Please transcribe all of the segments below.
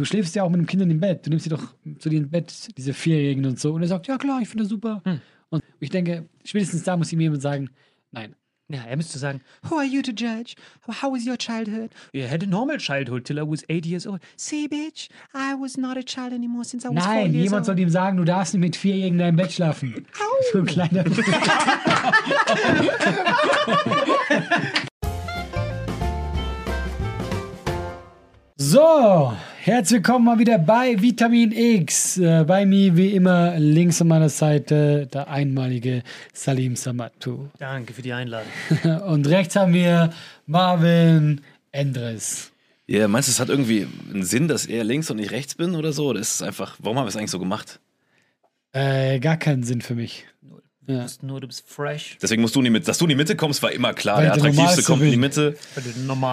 Du schläfst ja auch mit dem Kind im Bett. Du nimmst sie doch zu dir ins Bett, diese Vierjährigen und so. Und er sagt, ja klar, ich finde das super. Und ich denke, spätestens da muss ihm jemand sagen, nein. Ja, er müsste sagen, Who are you to judge? How was your childhood? You had a normal childhood till I was eight years old. See, bitch, I was not a child anymore since I was four Nein, years jemand old. soll ihm sagen, du darfst nicht mit Vierjährigen in deinem Bett schlafen. So ein kleiner. So, herzlich willkommen mal wieder bei Vitamin X. Äh, bei mir wie immer links an meiner Seite der einmalige Salim Samatu. Danke für die Einladung. Und rechts haben wir Marvin Endres. Ja, meinst du, es hat irgendwie einen Sinn, dass er links und ich rechts bin oder so? Oder ist es einfach, warum haben wir es eigentlich so gemacht? Äh, gar keinen Sinn für mich. Du bist nur, du bist fresh, Deswegen musst du in die Mitte, dass du in die Mitte kommst, war immer klar. Weil Der attraktivste normalste kommt in die. Mitte. weil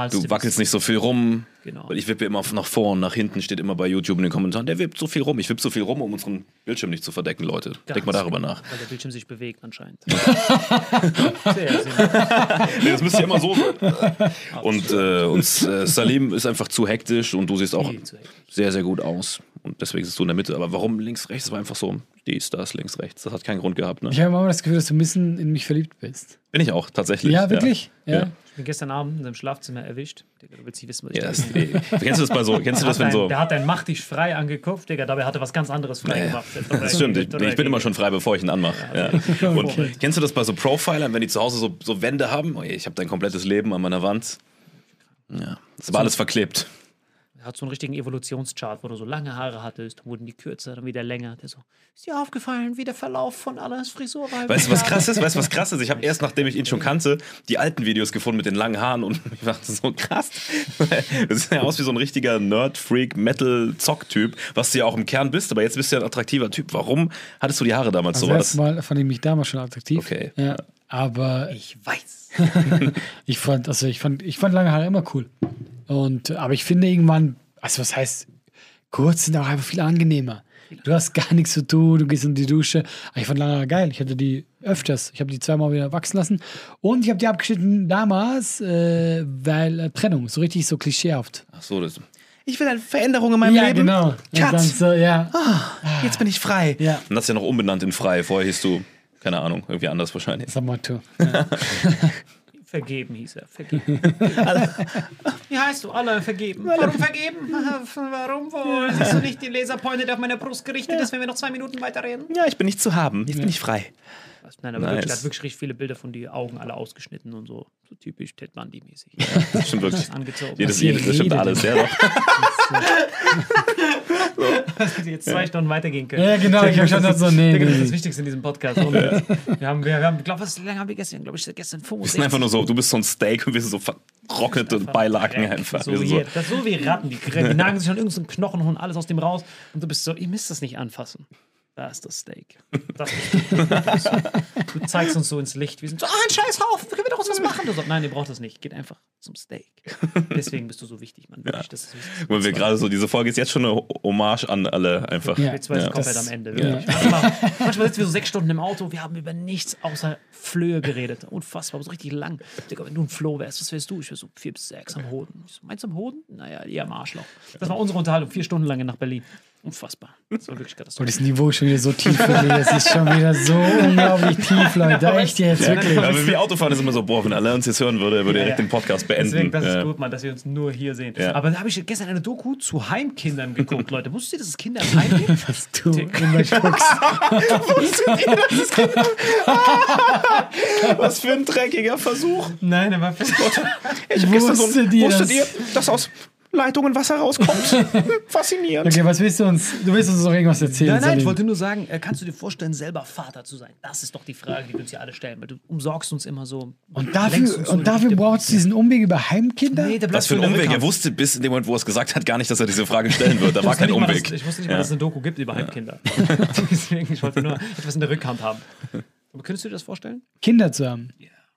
du Du wackelst bist. nicht so viel rum. Genau. Weil ich wippe immer nach vor und nach hinten, steht immer bei YouTube in den Kommentaren, der wippt so viel rum. Ich wippe so viel rum, um unseren Bildschirm nicht zu verdecken, Leute. Denk mal darüber nach. Weil der Bildschirm sich bewegt anscheinend. Nee, das müsste ja immer so sein. Und, äh, und äh, Salim ist einfach zu hektisch und du siehst auch sehr, sehr gut aus. Und deswegen sitzt du in der Mitte. Aber warum links, rechts? Das war einfach so, dies, das, links, rechts. Das hat keinen Grund gehabt. Ne? Ich habe immer das Gefühl, dass du ein bisschen in mich verliebt bist. Bin ich auch, tatsächlich. Ja, wirklich? Ja. Ja. Ich bin gestern Abend in seinem Schlafzimmer erwischt. Digga, du willst nicht wissen, was ich Ja, da das, kennst du das bei so, kennst du Der das, hat wenn einen- so. Der hat einen Mach dich frei angeguckt, Digga, dabei hat er was ganz anderes frei Ja, gemacht. Das stimmt, ich, ich bin immer schon frei, bevor ich ihn anmache. Ja. Und Okay. kennst du das bei so Profilern, wenn die zu Hause so, so Wände haben? Oh ich habe dein komplettes Leben an meiner Wand. Ja, das war alles verklebt. Hat so einen richtigen Evolutionschart, wo du so lange Haare hattest, wurden die kürzer, dann wieder länger. Der so, ist dir aufgefallen, wie der Verlauf von Allahs Frisur war? Weißt du, was krass ist? Weißt du, was krass ist? Ich habe erst, nachdem ich ihn schon kannte, die alten Videos gefunden mit den langen Haaren und ich dachte so krass. Das sieht ja aus wie so ein richtiger Nerd-Freak-Metal-Zock-Typ, was du ja auch im Kern bist, aber jetzt bist du ja ein attraktiver Typ. Warum hattest du die Haare damals Also so? War das das? Mal fand ich mich damals schon attraktiv. Okay. Ja. Aber Ich weiß. ich fand, also ich fand, ich fand lange Haare immer cool. Und, aber ich finde irgendwann, also was heißt, kurz sind auch einfach viel angenehmer. Du hast gar nichts zu tun, du gehst in die Dusche. Aber ich fand lange Haare geil. Ich hatte die öfters. Ich habe die zweimal wieder wachsen lassen. Und ich habe die abgeschnitten damals, äh, weil äh, Trennung, so richtig so klischeehaft. Ach so, das. Ich will eine Veränderung in meinem ja, Leben. genau. Cut. dann so, ja. Jetzt bin ich frei. Ja. Und das ist ja noch umbenannt in frei. Vorher hieß du, keine Ahnung, irgendwie anders wahrscheinlich. Ein Motto. Vergeben hieß er. Vergeben. Wie heißt du? Alle vergeben. Warum vergeben? Warum wohl? Siehst du nicht die Laserpointe auf meine Brust gerichtet ist, wenn wir noch zwei Minuten weiterreden? Ja, ich bin nicht zu haben. Jetzt bin ich frei. Was? Nein, aber Nice. wirklich, er hat wirklich richtig viele Bilder von die Augen alle ausgeschnitten und so. So typisch Ted Bundy-mäßig. Das stimmt wirklich. Angezogen. Jedes, jedes, das stimmt alles, ja doch. Dass wir jetzt zwei Stunden weitergehen können. Ja, genau, ich hab schon gedacht so, nee, das ist das Wichtigste in diesem Podcast. Und wir haben, wir, wir haben, glaub, was, wie lange haben wir gestern? Glaube ich, gestern Wir 65. sind einfach nur so, du bist so ein Steak und wir sind so vertrocknete Beilagen einfach. So Wir sind wie, so, das ist so wie Ratten, die, die nagen sich an irgendeinen Knochen und holen alles aus dem raus. Und du bist so, ihr müsst das nicht anfassen. Da ist das Steak. Das ist du zeigst uns so ins Licht. Wir sind so, ah, ein Scheißhaufen, können wir doch was machen? Du so, nein, ihr braucht das nicht. Geht einfach zum Steak. Deswegen bist du so wichtig, Mann. Wirklich, das ist wichtig. weil wir gerade so, diese Folge ist jetzt schon eine Hommage an alle einfach. Ja. Wir zwei sind Ja. komplett am Ende. ja. Manchmal, manchmal sitzen wir so sechs Stunden im Auto, wir haben über nichts außer Flöhe geredet. Unfassbar, so richtig lang. Digga, wenn du ein Floh wärst, was wärst du? Ich wäre so vier bis sechs am Hoden. Ich so, meinst du am Hoden? Naja, eher am Arschloch. Das war unsere Unterhaltung, vier Stunden lang nach Berlin. Unfassbar. Das war wirklich Und katastrophal. das Niveau ist schon wieder so tief. Leute. Es ist schon wieder so unglaublich tief, Leute. Echt jetzt, Ja, wirklich. aber wenn wir Auto fahren, ist immer so, boah, wenn alle uns jetzt hören würde, würde er direkt ja. den Podcast Deswegen, beenden. das ist Ja. gut, Mann, dass wir uns nur hier sehen. Ja. Aber da habe ich gestern eine Doku zu Heimkindern geguckt, Leute. Wusstet ihr, dass es Kinder im Heim gibt? Du immer spuckst. Was für ein dreckiger Versuch. Nein, aber Ich Wusstet ihr wusstet das? ihr, dass aus Leitungen Wasser rauskommt? Faszinierend. Okay, was willst du uns? Du willst uns doch irgendwas erzählen. Nein, nein, ich wollte nur sagen, äh, kannst du dir vorstellen, selber Vater zu sein? Das ist doch die Frage, die wir uns ja alle stellen, weil du umsorgst uns immer so. Und dafür, und in dafür brauchst du diesen Umweg über Heimkinder? Nee, der Was für ein Umweg. Er wusste bis in dem Moment, wo er es gesagt hat, gar nicht, dass er diese Frage stellen wird. Da war kein nicht mal, Umweg. Dass, ich wusste nicht mal, Ja. dass es eine Doku gibt über Heimkinder. Deswegen, ich wollte nur etwas in der Rückhand haben. Aber könntest du dir das vorstellen? Kinder zu haben?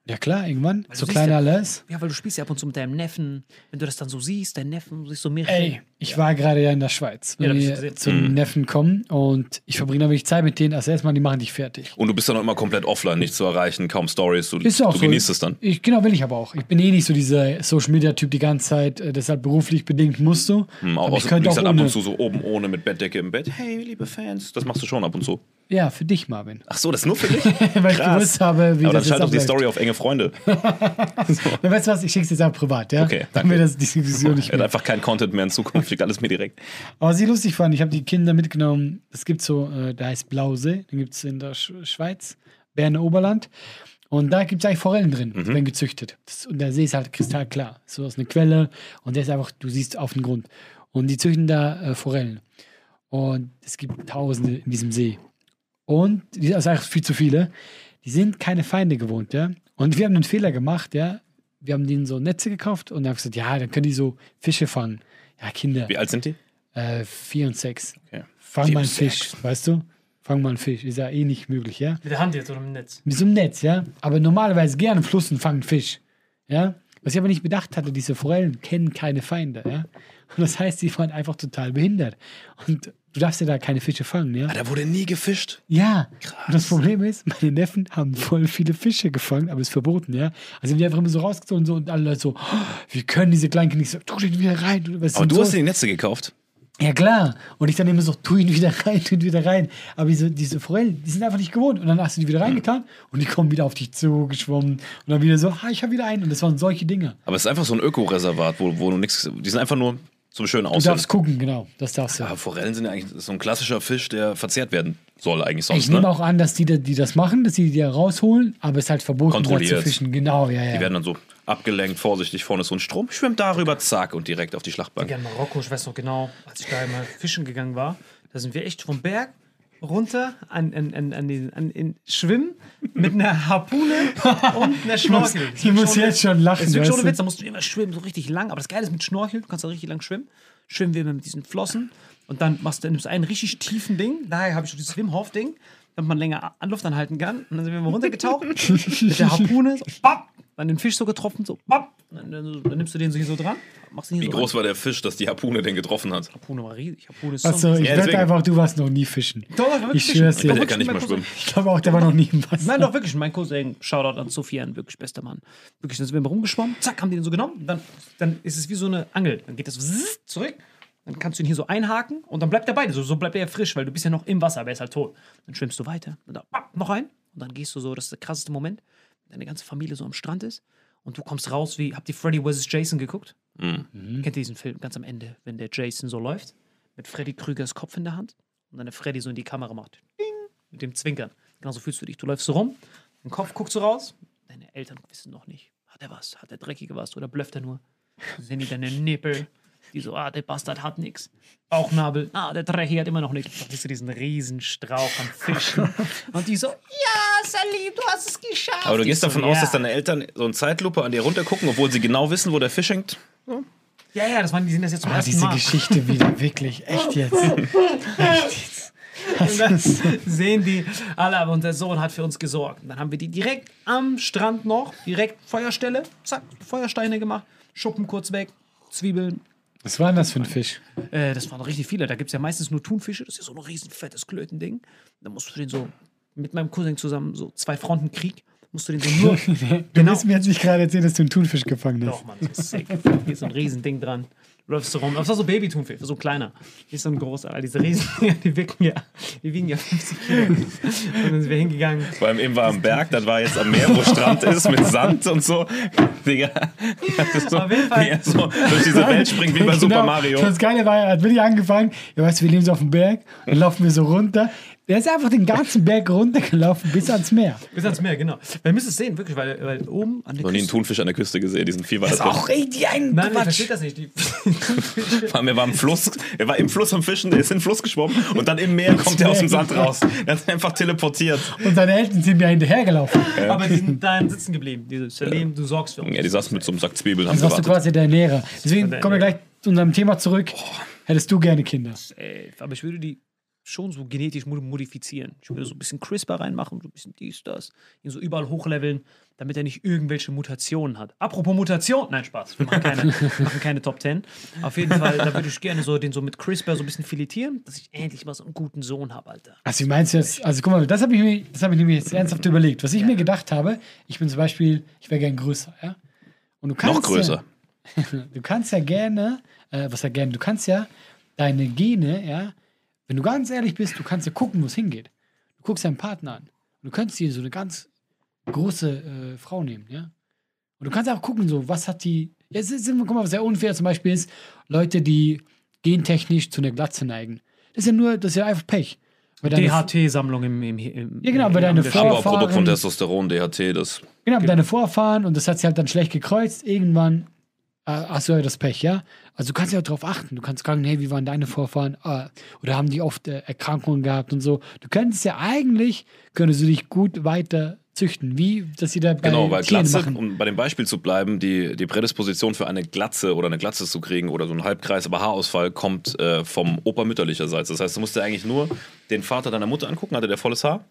Ja klar, irgendwann. du so klein ja- alles. Ja, weil du spielst ja ab und zu mit deinem Neffen. Wenn du das dann so siehst, dein Neffen, du siehst so mehrere. Ey, ich war gerade ja in der Schweiz, Ja, wenn ich wir gesehen. zum Neffen kommen und ich verbringe da wirklich Zeit mit denen. Also erstmal, die machen dich fertig. Und du bist dann auch immer komplett offline, nicht zu erreichen, kaum Stories. Du, Ist auch du so. genießt es dann. Ich, genau, will ich aber auch. Ich bin eh nicht so dieser Social Media Typ die ganze Zeit, äh, deshalb beruflich bedingt musst du. Hm, aber Auch, ich du könnte auch dann ab ohne. und zu so oben ohne mit Bettdecke im Bett. Hey, liebe Fans. Das machst du schon ab und zu. Ja, für dich, Marvin. Ach so, das ist nur für dich? Weil ich Krass. gewusst habe, wie Aber dann das jetzt schalt doch die. Story auf enge Freunde. Ja, weißt du was, ich schick's jetzt auch privat, ja? Okay, Dann wir das die Diskussion nicht Er hat mehr. einfach keinen Content mehr in Zukunft, schickt alles mir direkt. Aber was ich lustig fand, ich habe die Kinder mitgenommen, es gibt so, äh, der heißt Blausee, den gibt es in der Sch Schweiz, Berner Oberland. Und da gibt es eigentlich Forellen drin, die werden gezüchtet. Das, und der See ist halt kristallklar. So ist eine Quelle und der ist einfach, du siehst auf den Grund. Und die züchten da äh, Forellen. Und es gibt Tausende in diesem See. Und die das ist eigentlich viel zu viele. Die sind keine Feinde gewohnt, ja. Und wir haben einen Fehler gemacht, ja. Wir haben denen so Netze gekauft und haben gesagt, ja, dann können die so Fische fangen. Ja, Kinder. Wie alt sind die? Äh, vier und sechs. Okay. Fang Vier mal einen Fisch, sechs. weißt du? Fang mal einen Fisch. Ist ja eh nicht möglich, ja? Mit der Hand jetzt oder mit dem Netz? Mit so einem Netz, ja? Aber normalerweise gerne Fluss und fangen Fisch. Ja? Was ich aber nicht bedacht hatte, diese Forellen kennen keine Feinde, ja? Und das heißt, die waren einfach total behindert. Und du darfst ja da keine Fische fangen, ja? Ah, da wurde nie gefischt. Ja. Und das Problem ist, meine Neffen haben voll viele Fische gefangen, aber ist verboten, ja? Also die einfach immer so rausgezogen und so und alle Leute so, oh, wir können diese kleinen Kinder nicht so, tu den wieder rein. Du, was Aber und du so. hast dir die Netze gekauft. Ja, klar. Und ich dann immer so, tu ihn wieder rein, tu ihn wieder rein. Aber diese, diese Forellen, die sind einfach nicht gewohnt. Und dann hast du die wieder reingetan und die kommen wieder auf dich zugeschwommen. Und dann wieder so, ah, ich habe wieder einen. Und das waren solche Dinge. Aber es ist einfach so ein Ökoreservat, wo, wo du nichts. Die sind einfach nur zum schönen Du Aussehen. darfst gucken, genau. Das darfst du. Aber Forellen sind ja eigentlich so ein klassischer Fisch, der verzehrt werden soll, eigentlich sonst. ich nehme ne? auch an, dass die, die das machen, dass sie die da rausholen, aber es ist halt verboten, da zu Kontrolliert. fischen. Genau, ja, ja. Die werden dann so abgelenkt, vorsichtig, vorne ist so ein Strom, schwimmt darüber, zack, und direkt auf die Schlachtbank. Ja, in Marokko, ich weiß noch genau, als ich da einmal fischen gegangen war, da sind wir echt vom Berg runter an, an, an, an, den, an in Schwimmen mit einer Harpune und einer Schnorchel. ich muss jetzt schon lachen, Es ist? Witz, da musst du immer schwimmen, so richtig lang. Aber das Geile ist mit Schnorchel, du kannst da richtig lang schwimmen. Schwimmen wir immer mit diesen Flossen und dann machst du nimmst einen richtig tiefen Ding. Daher habe ich so dieses Wim Hof Ding. damit man länger an Luft anhalten kann. Und dann sind wir mal runtergetaucht mit der Harpune, so, bap, dann den Fisch so getroffen, so, bap, dann, dann, nimmst du den so hier so dran, machst ihn hier Wie so groß war der Fisch, dass die Harpune den getroffen hat? Harpune war riesig. Harpune ist Achso, ich Ja, wette einfach, du warst noch nie fischen. Doch, Ich schwör's dir. Der Doch, kann nicht mal mein schwimmen. Ich glaube auch, der war noch nie im Wasser. Nein, doch, wirklich. Mein Cousin, Shoutout an Sofian, wirklich bester Mann. Wirklich, dann sind wir mal rumgeschwommen, zack, haben die den so genommen. Dann, dann ist es wie so eine Angel. Dann geht das zurück. Dann kannst du ihn hier so einhaken und dann bleibt er bei dir. So, so bleibt er ja frisch, weil du bist ja noch im Wasser, aber er ist halt tot. Dann schwimmst du weiter. Und dann papp, noch ein. Und dann gehst du so, das ist der krasseste Moment, deine ganze Familie so am Strand ist. Und du kommst raus wie, habt ihr Freddy vs. Jason geguckt? Mhm. Kennt ihr diesen Film ganz am Ende, wenn der Jason so läuft, mit Freddy Krügers Kopf in der Hand und dann der Freddy so in die Kamera macht. Ding, mit dem Zwinkern. Genauso fühlst du dich. Du läufst so rum, dein Kopf guckt so raus, deine Eltern wissen noch nicht. Hat er was? Hat er dreckige was? Oder blöfft er nur? Sehen die deine Nippel? Die so, ah, der Bastard hat nix. Bauchnabel, ah, der Drecki hat immer noch nichts. Dann siehst du diesen riesen Strauch an Fischen. Und die so, ja, Salim, du hast es geschafft. Aber du gehst so, davon aus, ja. dass deine Eltern so in Zeitlupe an dir runtergucken, obwohl sie genau wissen, wo der Fisch hängt? Ja, ja, das waren, die sind das jetzt zum Ah, ersten diese Mal. Geschichte wieder, wirklich. Echt jetzt. Und dann sehen die alle, aber unser Sohn hat für uns gesorgt. Und dann haben wir die direkt am Strand noch, direkt Feuerstelle, zack, Feuersteine gemacht, Schuppen kurz weg, Zwiebeln. Was war denn das für ein Fisch? Äh, das waren richtig viele. Da gibt es ja meistens nur Thunfische. Das ist ja so ein riesen fettes Klötending. Da musst du den so mit meinem Cousin zusammen, so zwei Frontenkrieg, musst du den so nur. Du genau. willst mir jetzt nicht gerade erzählen, dass du einen Thunfisch gefangen hast. Doch, Mann, so sick. Hier ist so ein Riesending dran. Läufst du rum. Das war so Baby-Thunfisch, so ein kleiner. Hier ist so ein großer. All diese Riesen, die wicken ja, die wiegen ja 50 Kilo. Und dann sind wir hingegangen. Vor allem eben war am Berg, dann war jetzt am Meer, wo Strand ist, mit Sand und so. Digga. Das ist so, Auf jeden Fall. wie er so durch diese Welt springt, wie bei Super Mario. Das Geile war, er hat wirklich angefangen. Ja, weißt du, wir leben so auf dem Berg und laufen wir so runter. Der ist einfach den ganzen Berg runtergelaufen bis ans Meer. Bis ans Meer, genau. Wir müssen es sehen, wirklich, weil, weil oben an der Noch nie einen Küste. Thunfisch an der Küste gesehen, diesen viel Das ist auch richtig ein Nein, ich Quatsch. verstehe das nicht. Die, Vor allem, er war im Fluss, er war im Fluss am Fischen, er ist in den Fluss geschwommen und dann im Meer kommt er aus dem Sand raus. Er ist einfach teleportiert. Und seine Eltern sind mir hinterhergelaufen. aber die sind da sitzen geblieben. Diese Salim, du sorgst für uns. Ja, die saßen mit so einem Sack Zwiebeln, Das warst du quasi der Ernährer. Deswegen Der kommen wir gleich zu unserem Thema zurück. Hättest du gerne Kinder? Ey, aber ich würde die schon so genetisch mod- modifizieren. Ich würde so ein bisschen CRISPR reinmachen, so ein bisschen dies, das, ihn so überall hochleveln, damit er nicht irgendwelche Mutationen hat. Apropos Mutation, nein, Spaß, wir machen keine, machen keine Top 10. Auf jeden Fall, da würde ich gerne so den so mit CRISPR so ein bisschen filetieren, dass ich endlich mal so einen guten Sohn habe, Alter. Also, wie meinst du jetzt? Also, guck mal, das habe ich, mir- das hab ich nämlich jetzt ernsthaft überlegt. Was ich mir gedacht habe, ich bin zum Beispiel, ich wäre gern größer, ja? Und du kannst Noch größer. Ja, du kannst ja gerne, äh, was ja gerne, du kannst ja deine Gene, ja, wenn du ganz ehrlich bist, du kannst ja gucken, wo es hingeht. Du guckst deinen Partner an. Und du könntest dir so eine ganz große äh, Frau nehmen, ja? Und du kannst auch gucken, so, was hat die. Es ist, immer- guck mal, was sehr unfair zum Beispiel ist, Leute, die gentechnisch zu einer Glatze neigen. Das ist ja nur, das ist ja einfach Pech. DHT-Sammlung im, im, im Ja, genau, weil deine im Vor- Abbauprodukt von Vorfahren- Testosteron, DHT, das. Genau, deine Vorfahren und das hat sie halt dann schlecht gekreuzt. Irgendwann hast du ja das Pech, ja? Also du kannst ja darauf achten. Du kannst fragen, hey, wie waren deine Vorfahren? Ah, oder haben die oft äh, Erkrankungen gehabt und so. Du könntest ja eigentlich, könntest du dich gut weiter züchten. Wie, dass sie da bei Genau, weil Tieren Glatze, machen. um bei dem Beispiel zu bleiben, die, die Prädisposition für eine Glatze oder eine Glatze zu kriegen oder so einen Halbkreis, aber Haarausfall kommt äh, vom Opa mütterlicherseits. Das heißt, du musst dir eigentlich nur den Vater deiner Mutter angucken. Hatte der volles Haar?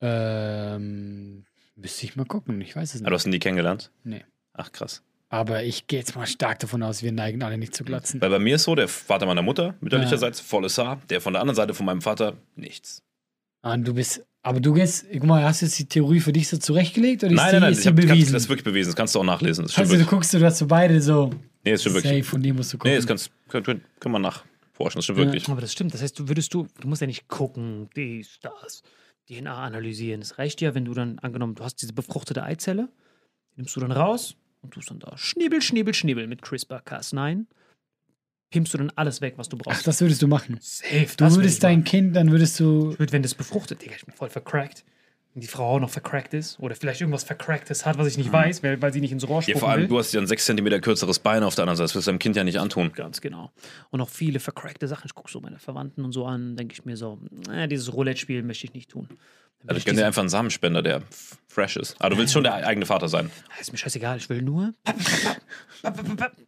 Ähm, müsste ich mal gucken. Ich weiß es Ah, nicht. du hast ihn nie kennengelernt? Nee. Ach, krass. Aber ich gehe jetzt mal stark davon aus, wir neigen alle nicht zu Glatzen. Weil bei mir ist so, der Vater meiner Mutter, mütterlicherseits, volles Haar. Der von der anderen Seite von meinem Vater, nichts. Ah, du bist, aber du gehst, guck mal, hast du jetzt die Theorie für dich so zurechtgelegt oder ist Nein, die, nein, nein, ist ich die hab, kann, bewiesen? das ist wirklich bewiesen. Das kannst du auch nachlesen. Das also du wirklich. guckst, du hast so beide so Nee, das stimmt wirklich. safe von dir musst du gucken. Nee, das kannst, kann, kann, kann man nachforschen. Das stimmt wirklich. Aber das stimmt. Das heißt, du würdest du, du musst ja nicht gucken, dies, das, DNA analysieren. Es reicht ja, wenn du dann, angenommen, du hast diese befruchtete Eizelle, die nimmst du dann raus und tust dann da Schniebel, Schniebel, Schniebel mit CRISPR-Cas9. Pimpst du dann alles weg, was du Ach, brauchst. das würdest du machen. Safe. Du würdest dein Kind, dann würdest du. Ich würde, wenn das befruchtet, Digga, ich bin voll vercrackt. Wenn die Frau auch noch vercrackt ist oder vielleicht irgendwas Vercracktes hat, was ich nicht weiß, weil, weil sie nicht ins Rohr Ja, spucken vor allem, will. du hast ja ein 6 cm kürzeres Bein auf der anderen Seite. Das wirst du deinem Kind ja nicht antun. Ganz genau. Und auch viele vercrackte Sachen. Ich gucke so meine Verwandten und so an, denke ich mir so, äh, dieses Roulette-Spiel möchte ich nicht tun. Also ich gönne dir einfach einen Samenspender, der fresh ist. Aber du willst schon der eigene Vater sein. Ah, Ist mir scheißegal, ich will nur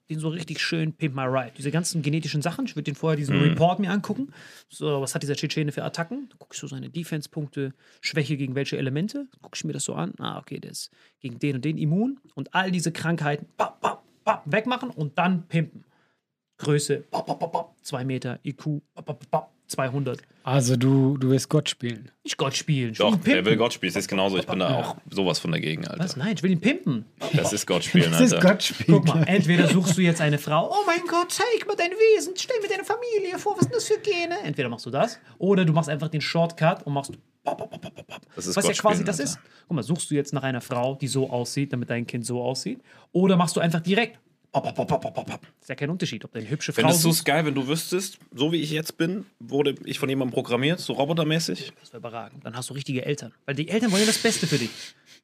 den so richtig schön Pimp My Ride. Diese ganzen genetischen Sachen, ich würde den vorher diesen Report mir angucken. So, was hat dieser Tschetschene für Attacken? Dann gucke ich so seine Defense-Punkte, Schwäche gegen welche Elemente. Gucke ich mir das so an. Ah, okay, der ist gegen den und den immun. Und all diese Krankheiten bap, bap, bap, wegmachen und dann pimpen. Größe, bap, bap, bap, bap, 2 Meter, IQ, 200. Also du, du willst Gott spielen. Ich Gott spielen. Ich Doch, will ihn wer pimpen. will Gott spielen? Das ist genauso. Ich bin da auch sowas von dagegen, Alter. Was? Nein, ich will ihn pimpen. Das ist Gott spielen, Das ist Alter. Gott spielen. Guck mal, entweder suchst du jetzt eine Frau, oh mein Gott, zeig mir dein Wesen, stell mir deine Familie vor, was sind das für Gene? Entweder machst du das, oder du machst einfach den Shortcut und machst pop, pop, pop, pop, pop. Das ist Was ja Gott quasi spielen, das Alter. ist. Guck mal, suchst du jetzt nach einer Frau, die so aussieht, damit dein Kind so aussieht, oder machst du einfach direkt pop, pop, pop, pop, pop. Ist ja kein Unterschied, ob du eine hübsche Frau Fändest du suchst. es geil, wenn du wüsstest, so wie ich jetzt bin, wurde ich von jemandem programmiert, so robotermäßig? Das wäre überragend. Dann hast du richtige Eltern. Weil die Eltern wollen ja das Beste für dich.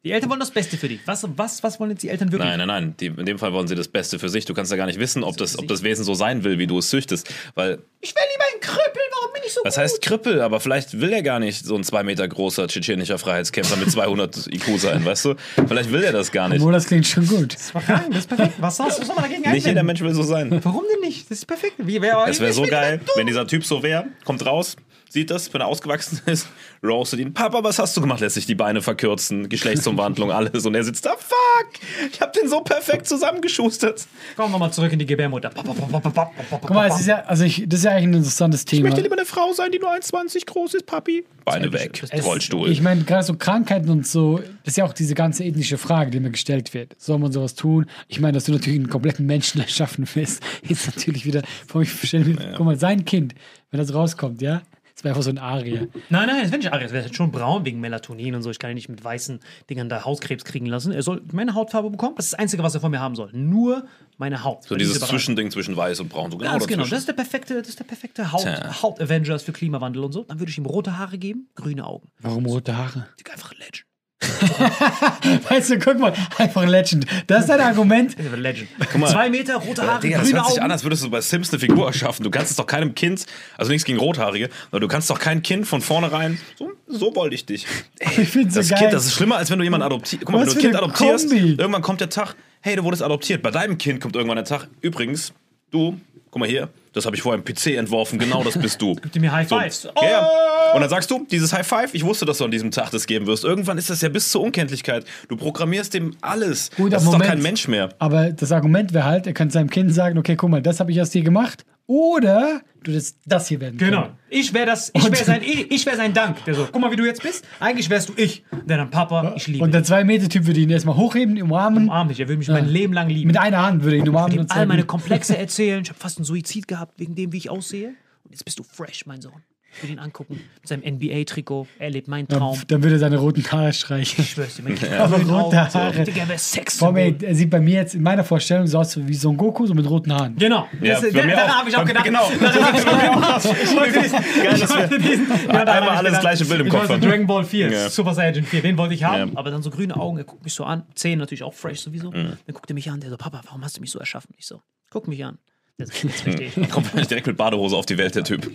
Die Eltern wollen das Beste für dich. Was, was, was wollen jetzt die Eltern wirklich? Nein, nein, nein. Die, in dem Fall wollen sie das Beste für sich. Du kannst ja gar nicht wissen, ob das, ob das Wesen so sein will, wie du es züchtest. Weil, Ich will lieber ein Krüppel, warum bin ich so was gut? heißt Krippel? Aber vielleicht will er gar nicht so ein zwei Meter großer tschetschenischer Freiheitskämpfer mit 200 IQ sein, weißt du? Vielleicht will er das gar nicht. Obwohl, das klingt schon gut. Das war krank, das ist perfekt. Was soll, was soll man dagegen Nicht jeder? Mensch will so sein. Warum denn nicht? Das ist perfekt. Wie, wer, Es wäre so geil, wenn dieser Typ so wäre, kommt raus, sieht das, wenn er ausgewachsen ist, roastet ihn. Papa, was hast du gemacht? Lässt sich die Beine verkürzen, Geschlechtsumwandlung, alles. Und er sitzt da, fuck, ich hab den so perfekt zusammengeschustert. Kommen wir mal zurück in die Gebärmutter. Guck mal, es ist ja, also ich, das ist ja eigentlich ein interessantes Ich Thema. möchte lieber eine Frau sein, die nur 1,20 groß ist, Papi. Beine weg, Es- Rollstuhl. Ich meine, gerade so Krankheiten und so, das ist ja auch diese ganze ethnische Frage, die mir gestellt wird. Soll man sowas tun? Ich meine, dass du natürlich einen kompletten Menschen erschaffen willst, ist natürlich wieder, vor ich mir, guck mal, sein Kind, wenn das rauskommt, ja, das wäre einfach so ein Arier. Nein, nein, das wäre nicht Arias. Das wäre schon braun wegen Melatonin und so. Ich kann ihn nicht mit weißen Dingern da Hautkrebs kriegen lassen. Er soll meine Hautfarbe bekommen. Das ist das Einzige, was er von mir haben soll. Nur meine Haut. so dieses Zwischending zwischen weiß und braun. So genau Ganz genau. Das ist der perfekte, das ist der perfekte Haut, Tja. Haut-Avengers für Klimawandel und so. Dann würde ich ihm rote Haare geben, grüne Augen. Warum rote Haare? Einfach Legend. Weißt du, guck mal, einfach Legend. Das ist dein Argument. Legend. mal. Zwei Meter, rote Haare, Digga, das grüne hört sich Augen. an, als würdest du bei Sims eine Figur erschaffen. Du kannst es doch keinem Kind, also nichts gegen Rothaarige, aber du kannst doch kein Kind von vornherein, so, so wollte ich dich. Ich finde so Das geil. Kind, das ist schlimmer, als wenn du jemanden adoptierst. Guck mal, Was wenn du ein Kind adoptierst, Kombi. irgendwann kommt der Tag, hey, du wurdest adoptiert. Bei deinem Kind kommt irgendwann der Tag, übrigens, du, guck mal hier, das habe ich vorher im PC entworfen, genau das bist du. Gib mir High Fives. Ja, ja. Und dann sagst du, dieses High Five, ich wusste, dass du an diesem Tag das geben wirst. Irgendwann ist das ja bis zur Unkenntlichkeit. Du programmierst dem alles. Gut, das ist doch Moment. kein Mensch mehr. Aber das Argument wäre halt, er könnte seinem Kind sagen, okay, guck mal, das habe ich aus dir gemacht. Oder du das, das hier werden Genau. können. Ich wäre das, ich wäre sein, ich, ich wär sein Dank. Der so, guck mal, wie du jetzt bist. Eigentlich wärst du ich. Der dann, Papa, ich liebe Und der Zwei-Meter-Typ würde ihn erstmal hochheben, umarmen. Umarm dich, er will mich mein Leben lang lieben. Mit einer Hand würde er ihn Ich umarmen will ihm und all meine Komplexe erzählen. Ich habe fast einen Suizid gehabt, wegen dem, wie ich aussehe. Und jetzt bist du fresh, mein Sohn. Ich will ihn angucken. Mit seinem NBA-Trikot. Er lebt meinen Traum. dann würde er seine roten Haare streichen. Ich schwör's dir, mein Kind. Aber grüne rote. Haare. Digga, er wäre Sex. Mir, er sieht bei mir jetzt in meiner Vorstellung so aus wie so ein Goku, so mit roten Haaren. Genau. Ja, das, der, daran habe ich auch gedacht. genau. Ich wollte diesen- ja, einmal alles gedacht. gleiche Bild im ich Kopf wollte haben. Dragon Ball 4, Ja. Super Saiyan 4, den wollte ich haben. Ja. Aber dann so grüne Augen, er guckt mich so an. Zähne natürlich auch fresh sowieso. Mhm. Dann guckt er mich an, der so, Papa, warum hast du mich so erschaffen? Ich so, guck mich an. Der so, jetzt verstehe ich. Kommt direkt mit Badehose auf die Welt, der Typ.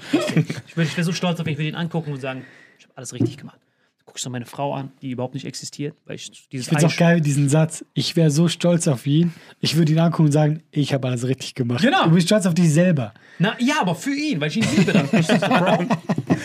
Ich wäre wär so stolz auf ihn, ich würde ihn angucken und sagen, ich habe alles richtig gemacht. Ich so meine Frau an, die überhaupt nicht existiert, weil ich dieses Ich finde es auch geil, diesen Satz. Ich wäre so stolz auf ihn. Ich würde ihn angucken und sagen, ich habe alles richtig gemacht. Genau. Du bist stolz auf dich selber. Na ja, aber für ihn, weil ich ihn liebe dann.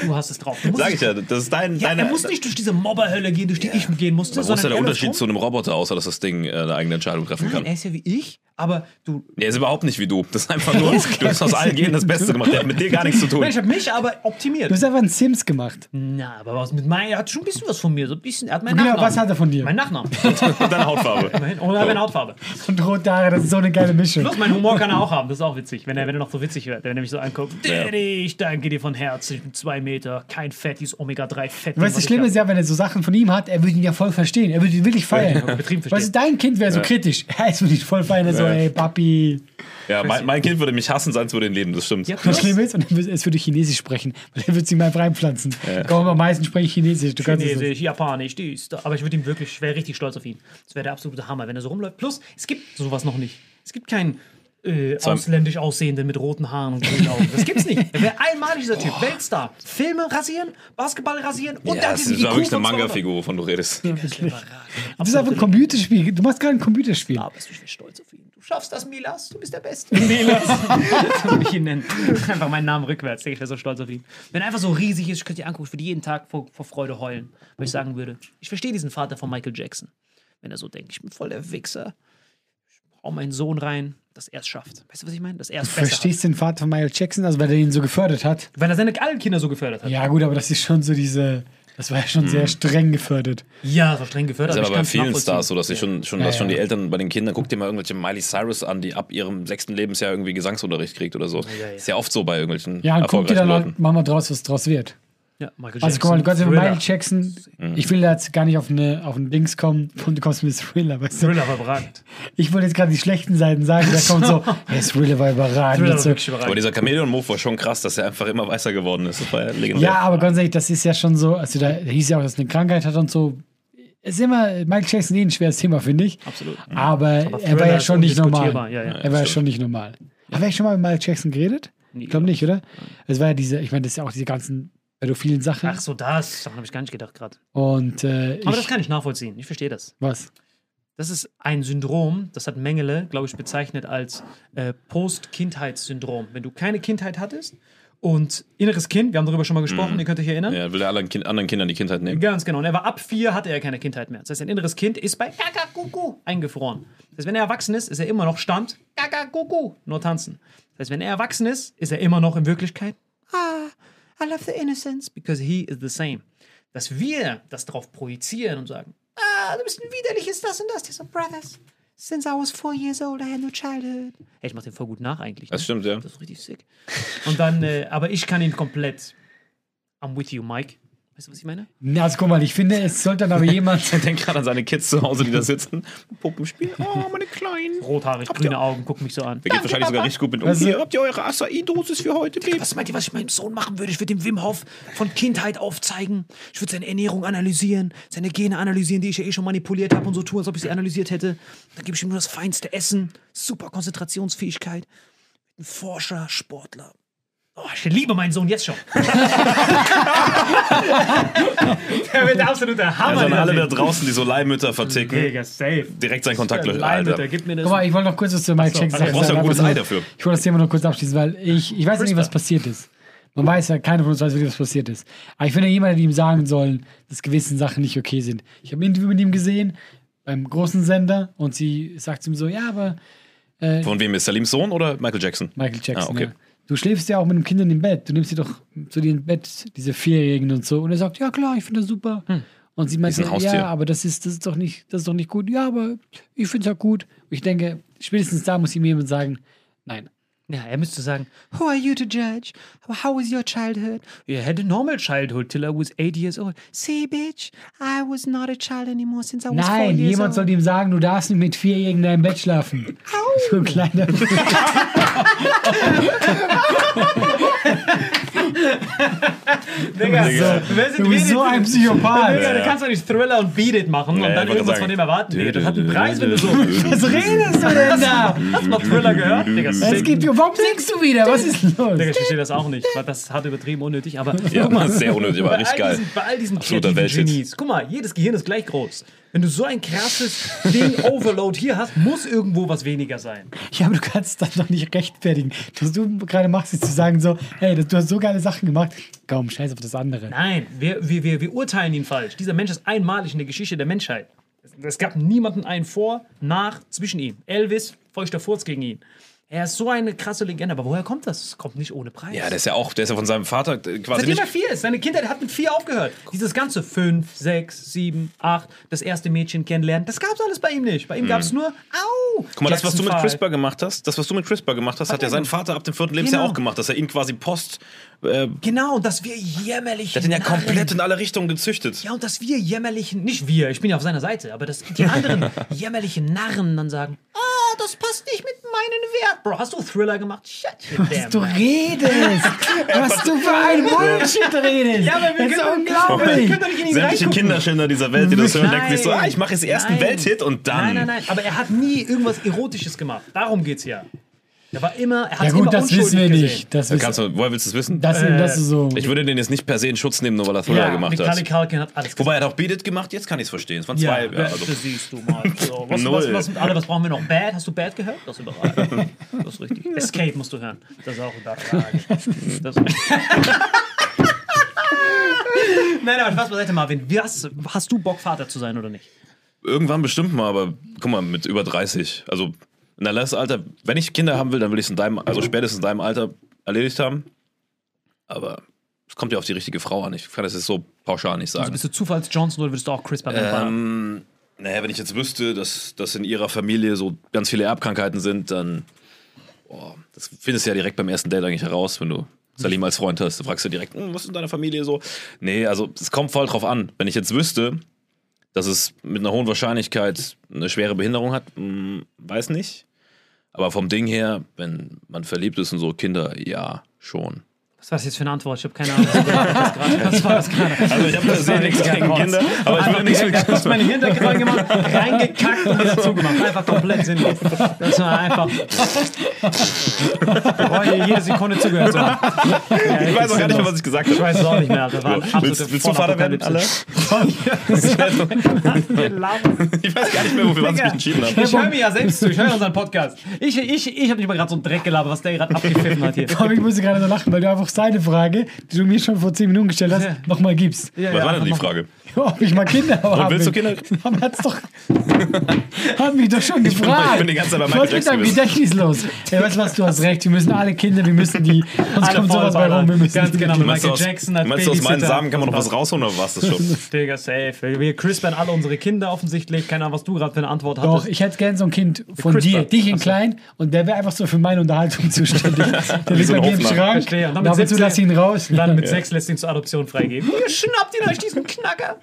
Du hast es drauf. Du musst Sag nicht- ich ja, das ist dein, Ja, deine. er muss nicht durch diese Mobberhölle gehen, durch die ich gehen musste, Wo ist ja der er Unterschied zu einem Roboter, außer dass das Ding äh, eine eigene Entscheidung treffen Nein, kann? er ist ja wie ich, aber du. Er ist überhaupt nicht wie du. Das ist einfach nur, du hast aus allen Genen das Beste gemacht. Der hat mit dir gar nichts zu tun. Nein, ich habe mich aber optimiert. Du hast einfach einen Sims gemacht. Na, aber was mit meinem, er hat schon ein bisschen was von mir, so ein bisschen, er hat meinen Genau, Nachnamen. was hat er von dir? Mein Nachnamen. Und deine Hautfarbe. Immerhin. Und er hat meine Hautfarbe. Und rote Haare, das ist so eine geile Mischung. Plus, mein Humor kann er auch haben, das ist auch witzig, wenn er, wenn er noch so witzig wird, wenn er mich so anguckt. Daddy, ich danke dir von Herzen, ich bin zwei Meter, kein Fett, dieses Omega-3-Fett. Weißt du, das Schlimme ist ja, wenn er so Sachen von ihm hat, er würde ihn ja voll verstehen. Er würde ihn wirklich feiern. Verstehen. Weißt du, dein Kind wäre so kritisch. Er ist wirklich voll feiern. Er so, ey, Papi. Ja, mein, mein Kind würde mich hassen, seins würde ihn leben, das stimmt. Ja, Das Schlimme ist, und er würde- es würde Chinesisch sprechen. Weil er würde sich mal reinpflanzen. Komm, am meisten spreche ich Chinesisch. Du Chinesisch, Japanisch, dies, da. Aber ich würde ihm wirklich, ich wäre richtig stolz auf ihn. Das wäre der absolute Hammer, wenn er so rumläuft. Plus, es gibt sowas noch nicht. Es gibt kein äh, ausländisch aussehenden mit roten Haaren und grünen Augen. Das gibt's nicht. Er wäre einmalig dieser Typ. Weltstar. Filme rasieren, Basketball rasieren und Ja, dann das diesen ist wirklich eine von 200. Manga-Figur, wovon du redest. Das ist einfach ein Computerspiel. Du machst gerade ein Computerspiel. Aber ich bin stolz auf ihn. Du schaffst das, Milas. Du bist der Beste. Milas. so würde ich ihn nennen. Einfach meinen Namen rückwärts. Ich wäre so stolz auf ihn. Wenn er einfach so riesig ist, ich könnte ihn angucken, ich würde jeden Tag vor, vor Freude heulen. Weil ich sagen würde, ich verstehe diesen Vater von Michael Jackson. Wenn er so denkt, ich bin voll der Wichser. Hau meinen Sohn rein, dass er es schafft. Weißt du, was ich meine? Dass er es besser. Verstehst du den Vater von Michael Jackson, also weil er ihn so gefördert hat? Weil er seine allen Kinder so gefördert hat. Ja, gut, aber das ist schon so diese. Das war ja schon sehr streng gefördert. Ja, das war streng gefördert. Das ist aber bei vielen. Stars so, dass, sie schon, schon, Ja, dass schon ja. die Eltern bei den Kindern, guck dir mal irgendwelche Miley Cyrus an, die ab ihrem sechsten Lebensjahr irgendwie Gesangsunterricht kriegt oder so. ja. Ist ja oft so bei irgendwelchen Ja, und guck dir dann Leuten. halt, mach mal draus, was draus wird. Ja, Michael Also guck mal, du kannst ja. Michael Jackson, Mhm. ich will da jetzt gar nicht auf eine auf ein Dings kommen und du kommst mit Thriller, weißt du? Thriller war überragend. Ich wollte jetzt gerade die schlechten Seiten sagen, da kommt so, hey, Thriller war überragend. Thriller und war wirklich Aber überragend. dieser Chameleon-Move war schon krass, dass er einfach immer weißer geworden ist. Das war ja legendär. Ja, aber ganz ehrlich, das ist ja schon so, also da hieß ja auch, dass er eine Krankheit hat und so. Es ist immer, Michael Jackson eh ein schweres Thema, finde ich. Absolut. Aber, er war ja schon nicht normal. ja, ja. er war ja schon nicht normal. Haben wir schon mal mit Michael Jackson geredet? Ich glaube nicht, oder? Es war ja diese, ich meine, das ist ja auch diese ganzen pädophilen Sachen. Ach so, das. Daran habe ich gar nicht gedacht gerade. Und äh, Aber das ich, kann ich nachvollziehen. Ich verstehe das. was? Das ist ein Syndrom, das hat Mengele, glaube ich, bezeichnet als äh, Post-Kindheitssyndrom. Wenn du keine Kindheit hattest und inneres Kind, wir haben darüber schon mal gesprochen, ihr könnt euch erinnern. Ja, will er anderen, kind, anderen Kindern die Kindheit nehmen. Ganz genau. Und er war ab vier, hatte er keine Kindheit mehr. Das heißt, ein inneres Kind ist bei Kakakuku eingefroren. Das heißt, wenn er erwachsen ist, ist er immer noch Stand Kakakuku, nur tanzen. Das heißt, wenn er erwachsen ist, ist er immer noch in Wirklichkeit Ah, I love the innocence, because he is the same. Dass wir das darauf projizieren und sagen, ah, du bist ein widerliches das und das. Die so, brothers, since I was four years old, I had no childhood. Hey, ich mach den voll gut nach eigentlich. Das ne? stimmt, ja. Das ist richtig sick. Und dann, äh, aber ich kann ihn komplett. I'm with you, Mike. Weißt du, was ich meine? Na, also guck mal, ich finde, es sollte dann aber jemand. Er denkt gerade an seine Kids zu Hause, die da sitzen. Puppenspiel. Oh, meine Kleinen. Rothaarig, grüne Augen, guck mich so an. Der geht wahrscheinlich sogar richtig gut mit um. Also- Hier, habt ihr eure Acai-Dosis für heute, Baby? Was meint ihr, was ich meinem Sohn machen würde? Ich würde dem Wim Hof von Kindheit aufzeigen. Ich würde seine Ernährung analysieren, seine Gene analysieren, die ich ja eh schon manipuliert habe und so tun, als ob ich sie analysiert hätte. Dann gebe ich ihm nur das feinste Essen, super Konzentrationsfähigkeit. Ein Forscher, Sportler. Oh, ich liebe meinen Sohn jetzt schon. Der wird der absolute Hammer. Also an alle da draußen, die so Leihmütter verticken, Digga, safe. direkt seinen Kontakt löschen. Leihmütter, Alter. gib mir das. Guck mal, ich wollte noch kurz was zu Michael Jackson sagen. Brauchst ja ein gutes Ei dafür. Ich wollte das Thema noch kurz abschließen, weil ich, ich weiß ja nicht, was passiert ist. Man weiß ja, keiner von uns weiß wirklich, was passiert ist. Aber ich finde, jemand hätte ihm sagen sollen, dass gewisse Sachen nicht okay sind. Ich habe ein Interview mit ihm gesehen, beim großen Sender, und sie sagt zu ihm so, ja, aber Von wem ist Salims Sohn oder Michael Jackson? Michael Jackson, Ah, okay. ja. Du schläfst ja auch mit den Kindern im Bett. Du nimmst sie doch zu dir ins Bett, diese Vierjährigen und so. Und er sagt, ja klar, ich finde das super. Und sie meint, ja, aber das ist, das ist doch nicht, das ist doch nicht gut. Ja, aber ich finde es ja gut. Und ich denke, spätestens da muss ihm jemand sagen, nein. Ja, er müsste sagen, Who are you to judge? How was your childhood? You had a normal childhood till I was eight years old. See, bitch, I was not a child anymore since I was four Nein, years jemand old. sollte ihm sagen, du darfst nicht mit Vierjährigen in deinem Bett schlafen. So ein kleiner. Digga, Digga. wer sind Du bist so ein Psychopath. Digga, du kannst doch nicht Thriller und Beat It machen und dann irgendwas von dem erwarten. Digga, das hat einen Preis, wenn du so. Was redest du denn da? Hast du mal Thriller gehört? Digga, Es gibt, warum singst du wieder? Was ist los? Digga, ich verstehe das auch nicht. Das hat übertrieben unnötig, aber Ja, sehr unnötig, aber richtig geil. bei all diesen. Genies, guck mal, jedes Gehirn ist gleich groß. Wenn du so ein krasses Ding Overload hier hast, muss irgendwo was weniger sein. Ja, aber du kannst das doch nicht rechtfertigen. Was du gerade machst, ist zu sagen so, hey, du hast so geile Sachen gemacht. Komm, scheiß auf das andere. Nein, wir, wir, wir, wir urteilen ihn falsch. Dieser Mensch ist einmalig in der Geschichte der Menschheit. Es, es gab niemanden einen vor, nach, zwischen ihm. Elvis, feuchter Furz gegen ihn. Er ist so eine krasse Legende, aber woher kommt das? Es kommt nicht ohne Preis. Ja, der ist ja auch, der ist ja von seinem Vater äh, quasi Seitdem er vier ist. Seine Kindheit hat mit vier aufgehört. Dieses ganze fünf, sechs, sieben, acht, das erste Mädchen kennenlernen, das gab's alles bei ihm nicht. Bei ihm gab's nur, au! Guck mal, das, was du mit CRISPR gemacht hast, das, was du mit CRISPR gemacht hast, hat ja er sein. Vater ab dem vierten Lebensjahr Genau. auch gemacht, dass er ihn quasi post. Äh, Genau, dass wir jämmerlich. der hat ihn ja komplett in alle Richtungen gezüchtet. Ja, und dass wir jämmerlichen, nicht wir, ich bin ja auf seiner Seite, aber dass die anderen jämmerlichen Narren dann sagen, ah, das passt nicht mit meinen Werten. Bro, hast du Thriller gemacht? Shut your damn Du redest! Was du für ein Bullshit redest! Ja, aber wir das ist können- unglaublich! Wir können doch nicht in Sämtliche. Kinderschänder dieser Welt, die das hören, denken sich so, ah, ich mache jetzt erst einen Nein. Welthit und dann. Nein, nein, nein, aber er hat nie irgendwas Erotisches gemacht. Darum geht's ja. Er war immer, er hat Ja immer gut, das unschuldig wissen wir nicht. Das Da wissen, kannst du, woher willst du es wissen? das, das ist so. ich würde den jetzt nicht per se in Schutz nehmen, nur weil er Thriller Ja, gemacht hat. Culkin hat alles Wobei er hat auch Beat It gemacht, jetzt kann ich es verstehen. Es waren Ja, zwei. Ja, also. das siehst du mal. So, was, Null. was, was, alle, was brauchen wir noch? Bad? Hast du Bad gehört? Das ist überragend. Das ist richtig. Escape musst du hören. Das ist auch überragend. Das Nein, aber Spaß beiseite, Marvin. Hast, hast du Bock, Vater zu sein oder nicht? Irgendwann bestimmt mal, aber guck mal, mit über 30. Also in der Alter, wenn ich Kinder haben will, dann will ich es in deinem, also spätestens in deinem Alter erledigt haben. Aber es kommt ja auf die richtige Frau an. Ich kann das jetzt so pauschal nicht sagen. Also bist du Zufalls-Johnson oder würdest du auch Chris bei? Ähm, naja, wenn ich jetzt wüsste, dass, dass in ihrer Familie so ganz viele Erbkrankheiten sind, dann. Boah, das findest du ja direkt beim ersten Date eigentlich heraus, wenn du Salim als Freund hast. Du fragst du direkt, hm, was ist in deiner Familie so? Nee, also es kommt voll drauf an. Wenn ich jetzt wüsste, dass es mit einer hohen Wahrscheinlichkeit eine schwere Behinderung hat, hm, weiß nicht. Aber vom Ding her, wenn man verliebt ist in so Kinder, ja, schon. Was war das jetzt für eine Antwort? Ich habe keine Ahnung. Was, war das gerade? Also ich habe se nichts gegen Kinder, aber ich Einfach würde nichts mit du hast meine Hintergrund gemacht, reingekackt und wieder zugemacht. Einfach komplett sinnlos. Das war einfach. Ich wollte jede Sekunde zugehört zu haben. Ja, Ich weiß auch gar nicht mehr, was ich gesagt habe. Ich weiß es auch nicht mehr. Das war Willst, willst du Vater werden, alle? Ich weiß gar nicht mehr, wofür was ich mich entschieden habe. Ich höre mir ja selbst zu, ich höre unseren Podcast. Ich, ich, ich habe nicht mal gerade so einen Dreck gelabert, was der gerade abgepfiffen hat hier. Komm, ich muss gerade so lachen, weil du einfach seine Frage, die du mir schon vor 10 Minuten gestellt hast, Ja. nochmal gibst. Ja, Was ja, war denn die Frage? Ob ich mal Kinder haben willst du. Kinder? Aber hat's doch. hat mich doch schon bin- gefragt. ich bin die ganze Zeit bei Michael Was ist mit deinem Jackson Gedächtnis los? Ja, weißt du was, du hast recht. Wir müssen alle Kinder, wir müssen die. Uns Alle kommt sowas bei rum. Wir müssen Ganz genau. Du meinst, Michael aus, Jackson als meinst du, aus meinen. Samen kann man noch was rausholen oder was das schon? Digga, safe. Wir crispern alle unsere Kinder offensichtlich. Keine Ahnung, was du gerade für eine Antwort Doch, hattest. ich hätte gern so ein Kind von dir, dich in klein, und der wäre einfach so für meine Unterhaltung zuständig. Der liegt so bei ein mir im. Schrank. Verstehe. Und dann Und mit und zu 17 lass ihn raus. Dann mit sechs lässt ihn zur Adoption freigeben. Ihr schnappt ihn euch diesen Knacker.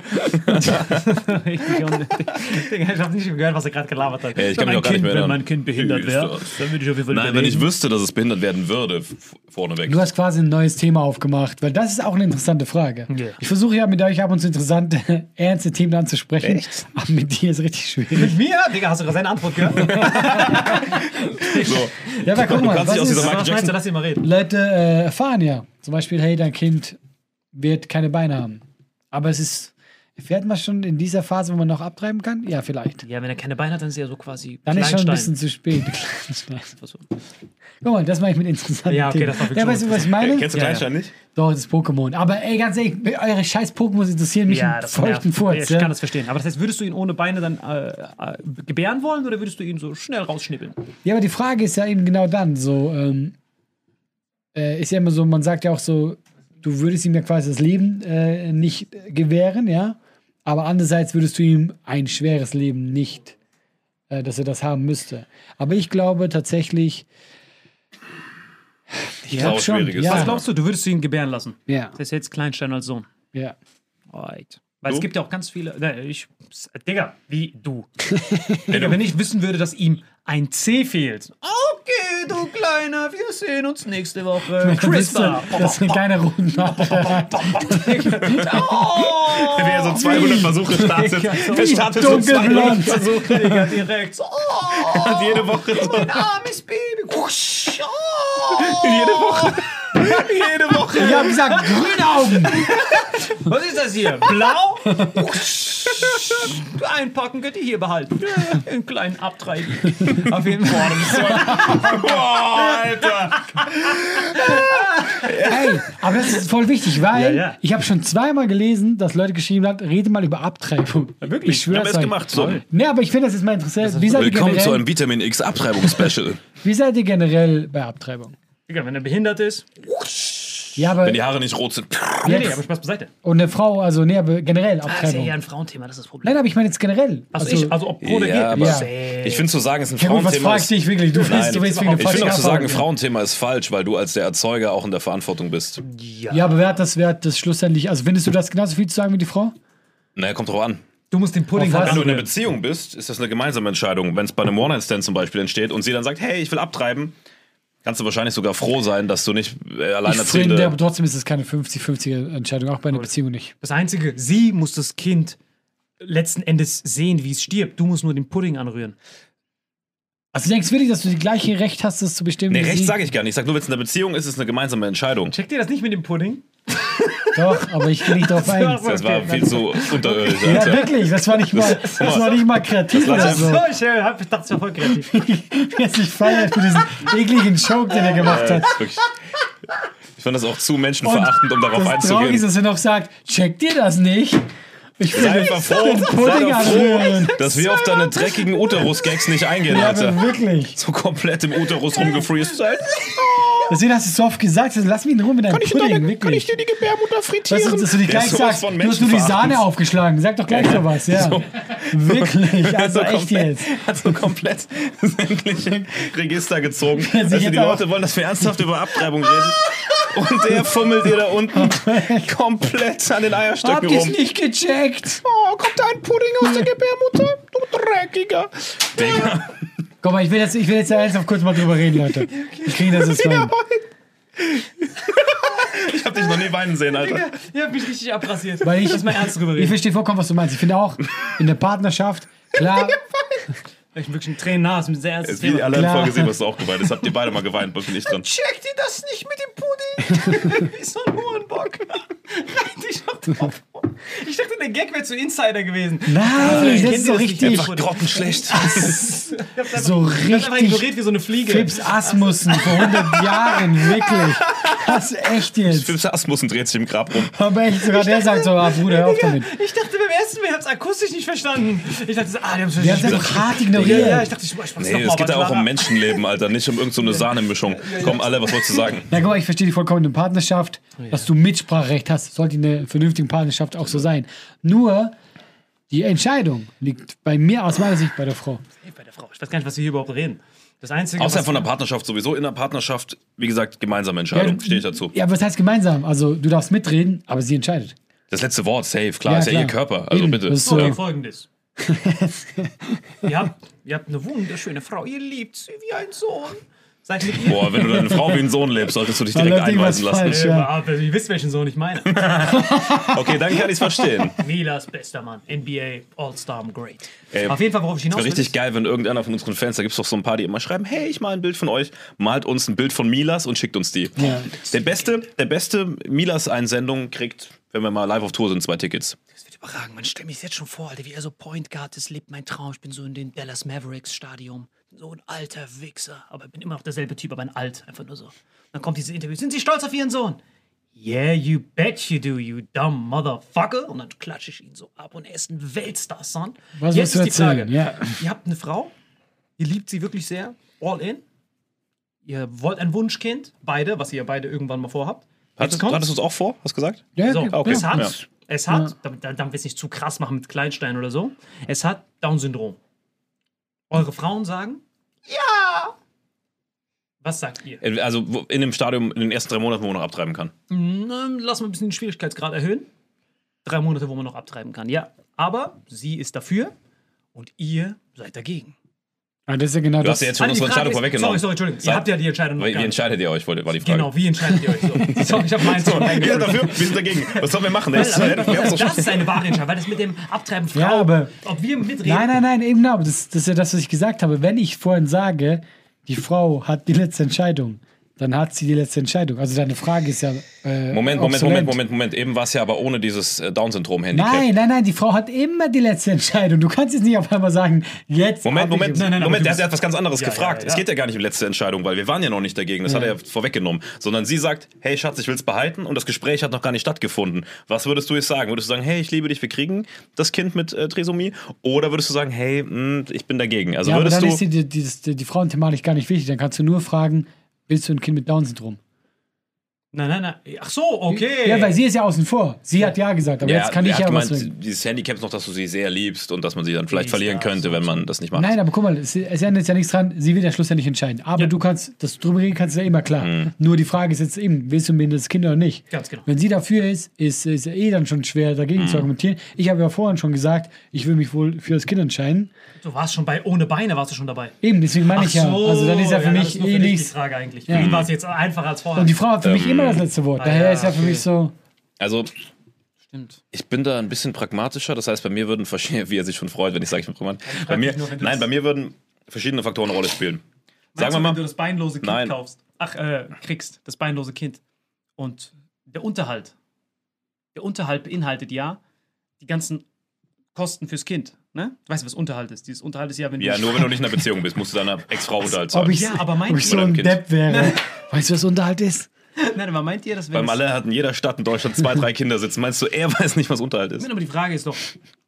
Richtig unnötig. Ich habe nicht gehört, was er gerade gelabert hat. Ja, ich kann Wenn mich auch gar mein nicht mehr Kind, Wenn mein Kind behindert wäre, dann würde ich auf jeden Fall Nein, wenn ich überlegen. wüsste, dass es behindert werden würde, vorneweg. Du hast quasi ein neues Thema aufgemacht, weil das ist auch eine interessante Frage. Ja. Ich versuche ja mit euch ab und zu interessante, ernste Themen anzusprechen. Echt? Aber mit dir ist richtig schwierig. Mit mir? Digga, hast du gerade seine Antwort gehört? So. Ja, aber guck mal, kannst dich was aus dieser ist, Michael du, Jackson- lass ihn mal reden. Leute äh, erfahren ja. Zum Beispiel, hey, dein Kind wird keine Beine haben. Aber es ist, fährt man schon in dieser Phase, wo man noch abtreiben kann? Ja, vielleicht. Ja, wenn er keine Beine hat, dann ist er so quasi Dann ist schon ein bisschen zu spät. Guck mal, das mache ich mit interessanten Ja, okay, Themen. das war Ja, weißt du, was ich meine? Kennst du Ja, Kleinstein nicht? Doch, das ist Pokémon. Aber ey, ganz ehrlich, eure scheiß Pokémon interessieren mich Ja, das feuchten. Furz. Ich Ja? kann das verstehen. Aber das heißt, würdest du ihn ohne Beine dann äh, äh, gebären wollen oder würdest du ihn so schnell rausschnippeln? ja, aber die Frage ist ja eben genau dann so, ähm, äh, ist ja immer so, man sagt ja auch so, du würdest ihm ja quasi das Leben äh, nicht äh, gewähren, ja, aber andererseits würdest du ihm ein schweres Leben nicht, äh, dass er das haben müsste. Aber ich glaube tatsächlich, ich hab schon, ja, Was glaubst du, du würdest ihn gebären lassen? ja, Das ist jetzt Kleinstein als Sohn. ja. Alright. Weil Du? es gibt ja auch ganz viele. Ne, ich, Digga, wie du. Digga, wenn ich wissen würde, dass ihm ein C fehlt. Okay, du Kleiner, wir sehen uns nächste Woche. CRISPR. Das ist eine kleine Runde. Oh, Wie er so 200 Versuche startet. Er startet so 200 dunkelblond. Versuche. Digga, direkt. so, Oh, Hat jede Woche so. mein armes Baby. Oh. Jede Woche. Jede Woche. Ich habe gesagt, grüne Augen. Was ist das hier? Blau? Einpacken könnt ihr hier behalten. Einen kleinen Abtreiben. Auf jeden Fall. Ist Boah, Alter. Hey, aber das ist voll wichtig, weil Ja, ja. ich habe schon zweimal gelesen, dass Leute geschrieben haben, rede mal über Abtreibung. wirklich? Ich schwöre Ja, wer es ist gemacht? So. Nee, aber ich finde das jetzt mal interessant. Wie seid, ihr Willkommen zu einem Vitamin X Abtreibungsspecial. wie seid ihr generell bei Abtreibung? Wenn er behindert ist. Ja, aber Wenn die Haare nicht rot sind. Nee, nee, aber Spaß beiseite. und eine Frau, also nee, aber generell Das ist ja Abtreibung. eher ein Frauenthema, das ist das Problem. Nein, aber ich meine jetzt generell. Also, ich, also ob pro oder Ja, geht. aber Safe. ich finde zu sagen, es ist ein ja, gut, was Frauenthema. fragst dich wirklich? Du willst, du willst wegen ich finde auch zu sagen, ein. Frauenthema ist falsch, weil du als der Erzeuger auch in der Verantwortung bist. Ja, aber wer hat das, wer hat das schlussendlich, also findest du das genauso viel zu sagen wie die Frau? Naja, kommt drauf an. Du musst den Pudding halt Wenn du in einer. Beziehung bist, ist das eine gemeinsame Entscheidung. Wenn es bei einem One-Night-Stand zum Beispiel entsteht und sie dann sagt, hey, ich will abtreiben, kannst du wahrscheinlich sogar froh sein, dass du nicht äh, Ich finde, aber trotzdem ist es keine 50-50 Entscheidung, auch bei einer Beziehung nicht. Das Einzige, sie muss das Kind letzten Endes sehen, wie es stirbt. Du musst nur den Pudding anrühren. Also du denkst wirklich, dass du die gleiche Recht hast, das zu bestimmen? Nee, wie Recht sage ich gar nicht. Ich sag nur, wenn es in einer Beziehung ist, ist es eine gemeinsame Entscheidung. Checkt ihr das nicht mit dem Pudding? Doch, aber ich gehe nicht drauf ein. Das war viel zu unterirdisch. Ja, Alter. wirklich, das war nicht mal, das war nicht mal kreativ lass oder das so. So, ich hab- ich dachte, es war voll kreativ. Jetzt ich feiere für diesen ekligen Joke, den er gemacht Ja, hat. das ist Ich fand das auch zu menschenverachtend, um darauf das Traurige ist, einzugehen. dass er noch sagt, checkt ihr das nicht? Ich den, einfach froh, Pudding froh, dass wir auf deine dreckigen Uterus-Gags nicht eingehen, Ja, Alter. wirklich. So komplett im Uterus rumgefreestylt. Deswegen hast du es so oft gesagt, also lass mich in Ruhe mit deinem Pudding, wirklich. dir die Gebärmutter Weißt du, dass du die gleich sowas sagst, du hast nur die Sahne aufgeschlagen. Sag doch gleich so was, ja. Wirklich, also so echt komplett, jetzt. Hat so komplett sämtliche Register gezogen. Also sich die Leute wollen, dass wir ernsthaft über Abtreibung reden. Und der fummelt dir da unten komplett an den Habt Eierstöcken ihr es rum. nicht gecheckt? Oh, kommt da ein Pudding aus der Gebärmutter? Du Dreckiger. Digga. Komm mal, ich will jetzt, ich will jetzt ernsthaft kurz mal drüber reden, Leute. Ich kriege das jetzt rein. Ich hab dich noch nie weinen sehen, Alter. Ihr habt mich richtig abrasiert. Weil ich, Lass mal ernst drüber ich reden. verstehe vollkommen, was du meinst. Ich finde auch, in der Partnerschaft, klar, Ich bin wirklich ein Tränen nah, ist ein sehr ernstes Jetzt, wie Thema. alle haben vorgesehen, was du auch geweint hast. Habt ihr beide mal geweint, bin ich dran. Checkt ihr das nicht mit dem Pudding? Wie so ein Hurenbock. Rein dich doch drauf. Ich dachte, der Gag wäre zu Insider gewesen. nein, Vielleicht das ist so das nicht. richtig, Einfach grottenschlecht. so einfach richtig ignoriert wie so eine Fliege. Fips Asmussen vor 100 Jahren, wirklich. Das ist echt jetzt. Philipp Asmussen dreht sich im Grab rum. Aber echt, sogar der sagt so, ah, Bruder, hör auf damit. Ich dachte beim ersten Mal, ich hab's akustisch nicht verstanden. Ich dachte, ah, die haben's verstanden. einfach hart Ja, ignoriert. ja, ich dachte, ich, ich mach's Nee, noch es mal, geht ja auch um. Menschenleben, Alter, nicht um irgendeine so eine Sahnemischung. Komm, alle, was wolltest du sagen? Na guck mal, ich verstehe die vollkommen in Partnerschaft, dass du Mitspracherecht hast. Sollte in einer vernünftigen Partnerschaft auch so sein. Nur die Entscheidung liegt bei mir aus meiner Sicht bei der Frau. Bei der Frau. Ich weiß gar nicht, was wir hier überhaupt reden. Das Einzige, Außerhalb was von der Partnerschaft sowieso. In der Partnerschaft, wie gesagt, gemeinsame Entscheidung. Ja, Stehe ich dazu. Ja, aber was heißt gemeinsam? Also du darfst mitreden, aber sie entscheidet. Das letzte Wort, safe. Klar, Ja, ist ja klar. ihr Körper. Also Eben, bitte. das ist so, so. folgendes. ihr, habt, ihr habt eine wunderschöne Frau, ihr liebt sie wie ein Sohn. Seid mit ihr. Boah, wenn du deine Frau wie ein Sohn lebst, solltest du dich direkt einweisen lassen. falsch. Ja. aber ihr wisst, welchen Sohn ich meine. Okay, dann kann ich es verstehen. Milas bester Mann. NBA All-Star Great. Ey, Auf jeden Fall, worauf ich hinaus Wäre will. richtig geil, wenn irgendeiner von unseren Fans, da gibt es doch so ein paar, die immer schreiben, hey, ich mal ein Bild von euch, malt uns ein Bild von Milas und schickt uns die. Ja. Der beste, der beste Milas-Einsendung kriegt, wenn wir mal live auf Tour sind, zwei Tickets. Das wird überragend. Man stellt mich jetzt schon vor, Alter, wie er so Point Guard ist, lebt mein Traum. Ich bin so in den Dallas Mavericks Stadion. So ein alter Wichser. Aber ich bin immer noch derselbe Typ, aber ein alt. Einfach nur so. Dann kommt dieses Interview. Sind Sie stolz auf Ihren Sohn? Yeah, you bet you do, you dumb motherfucker. Und dann klatsche ich ihn so ab und er ist ein Weltstar, son. Was Jetzt willst du ist die Frage. erzählen? Ja. Ihr habt eine Frau, ihr liebt sie wirklich sehr, all in. Ihr wollt ein Wunschkind, beide, was ihr beide irgendwann mal vorhabt. Hattest, hattest du es auch vor? Hast du gesagt? Ja, So, okay. es hat, Ja. es hat damit, damit wir es nicht zu krass machen mit Kleinstein oder so, es hat Down-Syndrom. Eure Frauen sagen, ja. Was sagt ihr? Also wo- in dem Stadium, in den ersten drei Monaten, wo man noch abtreiben kann. Ähm, Lass mal ein bisschen den Schwierigkeitsgrad erhöhen. Drei Monate, wo man noch abtreiben kann, ja. Aber sie ist dafür und ihr seid dagegen. Ah, das ist ja genau Du das. hast ja jetzt schon Ah, unsere Entscheidung vorweggenommen. Sorry, sorry, Entschuldigung. Ihr habt ja die Entscheidung noch Wie, gar entscheidet ihr euch, war die Frage. Genau, wie entscheidet ihr euch so? Sorry, ich habe meins so Wir sind dafür, wir sind dagegen. Was sollen wir machen? Das, Weil, doch schon- das ist eine wahre Entscheidung, weil das mit dem Abtreiben Frau, Ja, aber- ob wir mitreden, Nein, nein, nein, eben genau. Das, das ist ja das, was ich gesagt habe. Wenn ich vorhin sage, die Frau hat die letzte Entscheidung, dann hat sie die letzte Entscheidung. Also deine Frage ist ja. Äh, Moment, Moment, obsolet. Moment, Moment, Moment. Eben war es ja aber ohne dieses äh, Down-Syndrom-Handicap. Nein, nein, nein, die Frau hat immer die letzte Entscheidung. Du kannst jetzt nicht auf einmal sagen, jetzt. Moment, Moment, Nein, nein, Moment, der hat ja etwas ganz anderes Ja, gefragt. ja, Es ja. geht ja gar nicht um die letzte Entscheidung, weil wir waren ja noch nicht dagegen. Das hat er ja vorweggenommen. Sondern sie sagt, hey Schatz, ich will es behalten und das Gespräch hat noch gar nicht stattgefunden. Was würdest du jetzt sagen? Würdest du sagen, hey, ich liebe dich, wir kriegen das Kind mit äh, Trisomie? Oder würdest du sagen, hey, mh, ich bin dagegen? Also Ja, aber würdest dann du. ist die, die, die, die, die Frauenthematik gar nicht wichtig. Dann kannst du nur fragen, willst du ein Kind mit Down-Syndrom? Nein, nein, nein. Ach so, okay. Ja, weil sie ist ja außen vor. Sie hat ja gesagt, aber ja, jetzt kann ich ja was gemeint, sagen. dieses Handicap ist noch, dass du sie sehr liebst und dass man sie dann vielleicht Dies, verlieren könnte, so, wenn so. man das nicht macht. Nein, aber guck mal, es, es ändert ja nichts dran. Sie wird ja schlussendlich entscheiden. Aber Ja. du kannst, das drüber reden kannst du ja immer klar. Mhm. Nur die Frage ist jetzt eben, willst du mir das Kind oder nicht? Ganz genau. Wenn sie dafür ist, ist es ja eh dann schon schwer, dagegen Mhm. zu argumentieren. Ich habe ja vorhin schon gesagt, ich will mich wohl für das Kind entscheiden. Du warst schon bei ohne Beine, warst du schon dabei. Eben, deswegen meine ich ja. Also dann ist ja für mich eh nichts. Frage eigentlich. Ja. Für ihn war es jetzt einfacher als vorher. Und die Frau hat für mich Ähm, immer das letzte Wort. ah Daher ja, ist ja für okay. mich so. Also, Stimmt. ich bin da ein bisschen pragmatischer. Das heißt, bei mir würden verschiedene, wie er sich schon freut, wenn ich sage, ich bin pragmatisch. Bei mir, nur, nein, bei mir würden verschiedene Faktoren eine Rolle spielen. Meinst Sagen wir mal, wenn du das beinlose Kind Nein. kaufst, ach, äh, kriegst, das beinlose Kind. Und der Unterhalt. Der Unterhalt beinhaltet ja die ganzen Kosten fürs Kind. Ne? Du weißt, was Unterhalt ist. Dieses Unterhalt ist ja, wenn du. ja, nur wenn du nicht in einer Beziehung bist, musst du deiner Ex-Frau Unterhalt Ob zahlen. ich, Ja, aber meint ob ich so ein Depp wäre. Weißt du, was Unterhalt ist? Nein, aber meint ihr, dass wenn. Es- Malle hat in jeder Stadt in Deutschland zwei, drei Kinder sitzen. Meinst du, er weiß nicht, was Unterhalt ist? Nein, aber die Frage ist doch: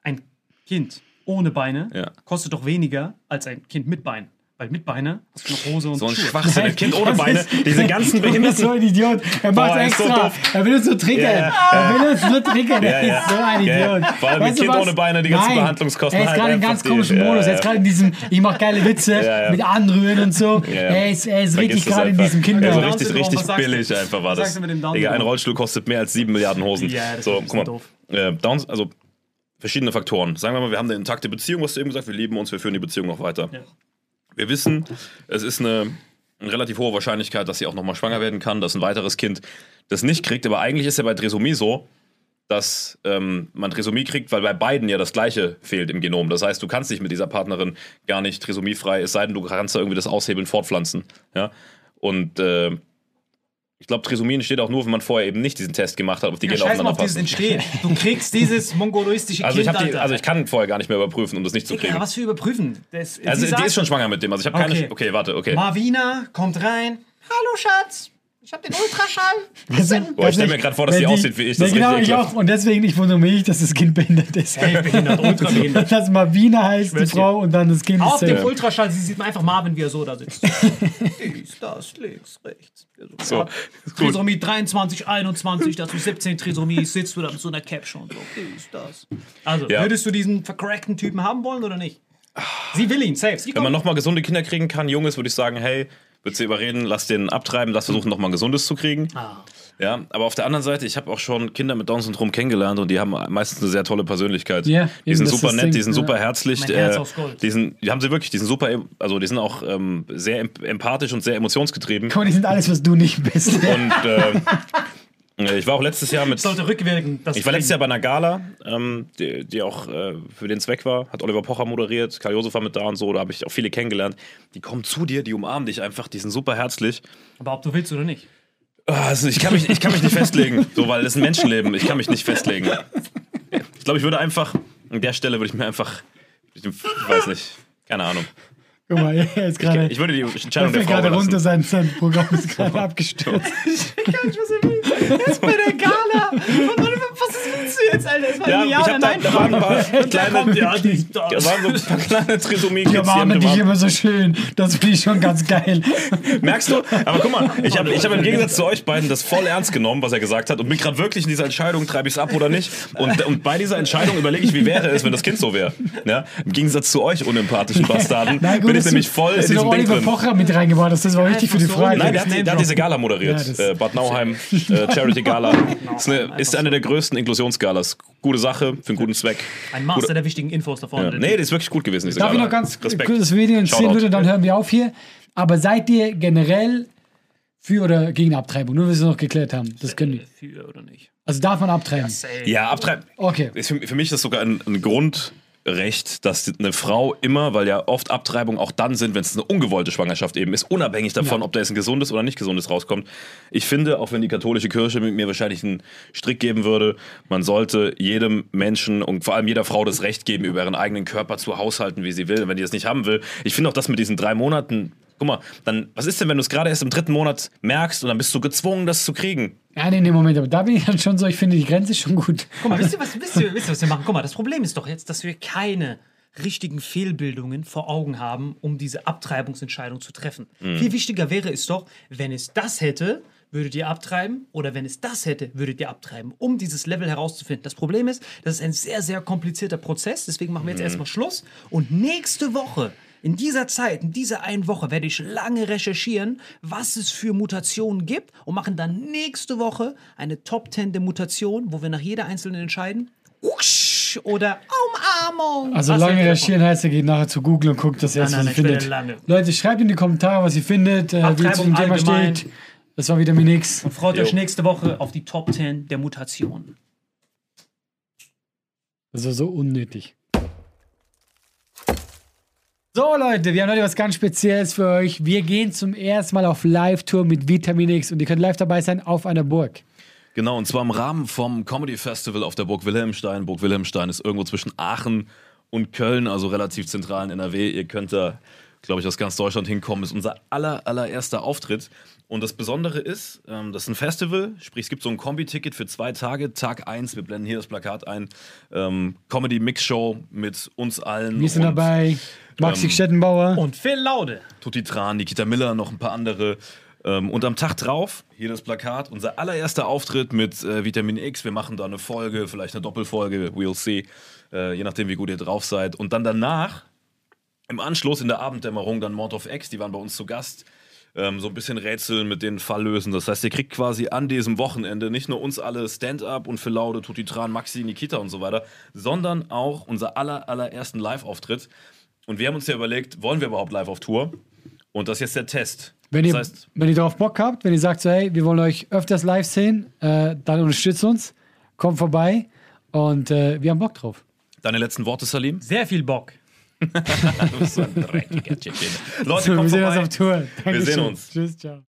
ein Kind ohne Beine Ja. kostet doch weniger als ein Kind mit Bein. Weil mit Beine hast du noch Hose und So ein Schuhe. Schwachsinn. Ein Kind ohne Beine. ist- Diese ganzen bist so Behinderten. ein Idiot. Er macht er ist so extra. doof. er will uns nur triggern. Ja. Er will uns nur triggern. Er ja. ist so ein. Idiot. Vor allem ein Weißt du Kind was? ohne Beine, die ganzen Nein. Behandlungskosten Er ist halt gerade in ganz die- komischen ja, Modus. Er ist gerade in diesem, ich mach geile Witze Ja, ja. mit Anrühren und so. Ja, ja. Er ist, er ist richtig das gerade in diesem Also Kinder. Richtig, was richtig du? billig einfach war Was das. Digga, ein Rollstuhl kostet mehr als sieben Milliarden Hosen. Ja, das so, ist guck mal. doof. Äh, Downs, also verschiedene Faktoren. Sagen wir mal, wir haben eine intakte Beziehung, hast du eben gesagt, wir lieben uns, wir führen die Beziehung noch weiter. Wir wissen, es ist eine, eine relativ hohe Wahrscheinlichkeit, dass sie auch nochmal schwanger werden kann, dass ein weiteres Kind das nicht kriegt. Aber eigentlich ist ja bei Trisomie so, dass ähm, man Trisomie kriegt, weil bei beiden ja das Gleiche fehlt im Genom. Das heißt, du kannst dich mit dieser Partnerin gar nicht trisomiefrei, es sei denn, du kannst da irgendwie das Aushebeln fortpflanzen. Ja? Und äh, ich glaube, Trisomie entsteht auch nur, wenn man vorher eben nicht diesen Test gemacht hat, ob die Ja, Gene aufeinander passen. Entstehen. Du kriegst dieses mongoloistische Also ich, Kind, hab die, also ich kann vorher gar nicht mehr überprüfen, um das nicht zu kriegen. Ja, was für überprüfen? Das, also die sagt- ist schon schwanger mit dem. Also ich habe keine. Okay. Okay, warte, okay. Marvina kommt rein. Hallo Schatz, ich hab den Ultraschall. Also, Boah, ich stell mir grad vor, dass wenn die aussieht wie ich, das Ja, genau, ich auch. Und deswegen, ich wundere mich, dass das Kind behindert ist. Hey, behindert, ultrabehindert. Dass Marvina heißt, die. Frau, und dann das Kind Auf ist dem safe. Ultraschall sie sieht man einfach Marvin, wie er so da sitzt. Dies, das, links, rechts. So, Ja, Trisomie 23, 21, dazu 17 Trisomie, sitzt du da mit so einer Cap schon. So, dies, das. Also, Ja. würdest du diesen vercrackten Typen haben wollen oder nicht? Sie will ihn, safe. Sie Wenn man nochmal gesunde Kinder kriegen kann, Junges, würde ich sagen, hey, würdest du überreden, lass den abtreiben, lass versuchen, nochmal ein gesundes zu kriegen. Ah. Ja, aber auf der anderen Seite, ich habe auch schon Kinder mit Down-Syndrom kennengelernt und die haben meistens eine sehr tolle Persönlichkeit. Ja, die sind super nett, Ding, die sind super herzlich. Mein Herz äh, aus Gold. Die, sind, die haben sie wirklich, die sind super, also die sind auch ähm, sehr em- empathisch und sehr emotionsgetrieben. Guck mal, die sind alles, was du nicht bist. Und äh, ich war auch letztes Jahr mit. Sollte rückwirken. Das Ich war letztes Jahr bei einer Gala, ähm, die, die auch äh, für den Zweck war. Hat Oliver Pocher moderiert, Karl Josef war mit da und so. Da habe ich auch viele kennengelernt. Die kommen zu dir, die umarmen dich einfach, die sind super herzlich. Aber ob du willst oder nicht. Ah, Also ich, kann mich, ich kann mich nicht festlegen, so, weil das ist ein Menschenleben. Ich kann mich nicht festlegen. Ich glaube, ich würde einfach, an der Stelle würde ich mir einfach, ich weiß nicht, keine Ahnung. Guck mal, er ist gerade. Ich würde die Er Entscheidung der Frau gerade runter, sein, sein Programm ist gerade abgestürzt. Jetzt bei der Gala. Was ist willst du jetzt, Alter? Das war Ja, ein ich Ja oder hab da, Nein. da waren ein paar kleine, ja, dies, da das. waren so ein paar kleine trisomie Die umarmen dich immer so schön. Das finde ich schon ganz geil. Merkst du? Aber guck mal, ich habe ich hab im Gegensatz zu euch beiden das voll ernst genommen, was er gesagt hat und bin gerade wirklich in dieser Entscheidung, treibe ich es ab oder nicht. Und, und bei dieser Entscheidung überlege ich, wie wäre es, wenn das Kind so wäre. Ja? Im Gegensatz zu euch unempathischen Bastarden Na gut, bin ich nämlich voll in diesem Ding drin. Pocher mit reingebracht hast. Das war wichtig für die Frage. Nein, der hat, der hat diese Gala moderiert. Ja, äh, Bad Nauheim, äh, Charity Gala. Ist, eine, ist eine der größten Inklusionsgalas. Gute Sache, für einen guten Zweck. Ein Master der wichtigen Infos da vorne. Ja. Nee, die ist wirklich gut gewesen, diese Darf ich Gala. noch ganz Respekt. kurz das Video interessieren Shoutout. würde, dann hören wir auf hier. Aber seid ihr generell für oder gegen Abtreibung? Nur, dass wir es noch geklärt haben. Das können wir. Für oder nicht? Also darf man abtreiben? Ja, abtreiben. Okay. Ist für, für mich ist das sogar ein, ein Grundrecht, dass eine Frau immer, weil ja oft Abtreibungen auch dann sind, wenn es eine ungewollte Schwangerschaft eben ist, unabhängig davon, ob da jetzt ein gesundes oder nicht gesundes rauskommt. Ich finde, auch wenn die katholische Kirche mit mir wahrscheinlich einen Strick geben würde, man sollte jedem Menschen und vor allem jeder Frau das Recht geben, über ihren eigenen Körper zu haushalten, wie sie will, wenn die das nicht haben will. Ich finde auch das mit diesen drei Monaten. Guck mal, dann, was ist denn, wenn du es gerade erst im dritten Monat merkst und dann bist du gezwungen, das zu kriegen? Ja, nee, nee, Moment. Aber da bin ich dann schon so, ich finde die Grenze schon gut. Guck mal, wisst ihr, was, wisst, ihr, wisst ihr, was wir machen? Guck mal, das Problem ist doch jetzt, dass wir keine richtigen Fehlbildungen vor Augen haben, um diese Abtreibungsentscheidung zu treffen. Viel wichtiger wäre es doch, wenn es das hätte, würdet ihr abtreiben oder wenn es das hätte, würdet ihr abtreiben, um dieses Level herauszufinden. Das Problem ist, das ist ein sehr, sehr komplizierter Prozess, deswegen machen wir jetzt erstmal Schluss und nächste Woche in dieser Zeit, in dieser einen Woche werde ich lange recherchieren, was es für Mutationen gibt und machen dann nächste Woche eine Top 10 der Mutationen, wo wir nach jeder einzelnen entscheiden. Usch oder Umarmung. Also Was lange recherchieren heißt, ihr geht nachher zu Google und guckt das erste, was ihr findet. Leute, schreibt in die Kommentare, was ihr findet, äh, wie ihr zu dem Thema steht. Das war wieder mir nix. davon? Freut euch Jo. nächste Woche auf die Top 10 der Mutationen. Das war so unnötig. So, Leute, wir haben heute was ganz Spezielles für euch. Wir gehen zum ersten Mal auf Live-Tour mit Vitamin X und ihr könnt live dabei sein auf einer Burg. Genau, und zwar im Rahmen vom Comedy Festival auf der Burg Wilhelmstein. Burg Wilhelmstein ist irgendwo zwischen Aachen und Köln, also relativ zentral in NRW. Ihr könnt da, glaube ich, aus ganz Deutschland hinkommen. Ist unser aller, allererster Auftritt. Und das Besondere ist, ähm, das ist ein Festival, sprich, es gibt so ein Kombi-Ticket für zwei Tage. Tag 1, wir blenden hier das Plakat ein. Ähm, Comedy-Mix-Show mit uns allen. Wir sind dabei. Maxi ähm, Stettenbauer. Und Phil Laude. Tutti Tran, Nikita Miller, noch ein paar andere. Ähm, und am Tag drauf, hier das Plakat, unser allererster Auftritt mit äh, Vitamin X. Wir machen da eine Folge, vielleicht eine Doppelfolge, we'll see. Äh, je nachdem, wie gut ihr drauf seid. Und dann danach, im Anschluss in der Abenddämmerung, dann Mord of X, die waren bei uns zu Gast. Ähm, so ein bisschen rätseln mit den Fall lösen. Das heißt, ihr kriegt quasi an diesem Wochenende nicht nur uns alle Stand-up und für Laude, Tutti Tran, Maxi, Nikita und so weiter, sondern auch unser aller, allerersten Live-Auftritt. Und wir haben uns ja überlegt, wollen wir überhaupt live auf Tour? Und das ist jetzt der Test. Wenn ihr, das heißt, wenn ihr darauf Bock habt, wenn ihr sagt so, hey, wir wollen euch öfters live sehen, äh, dann unterstützt uns, kommt vorbei und äh, wir haben Bock drauf. deine letzten Worte, Salim? Sehr viel Bock. Du bist so ein dreckiger Chicken. Leute, So, wir kommt sehen uns vorbei. auf Tour. Wir Dankeschön. sehen uns. Tschüss, ciao.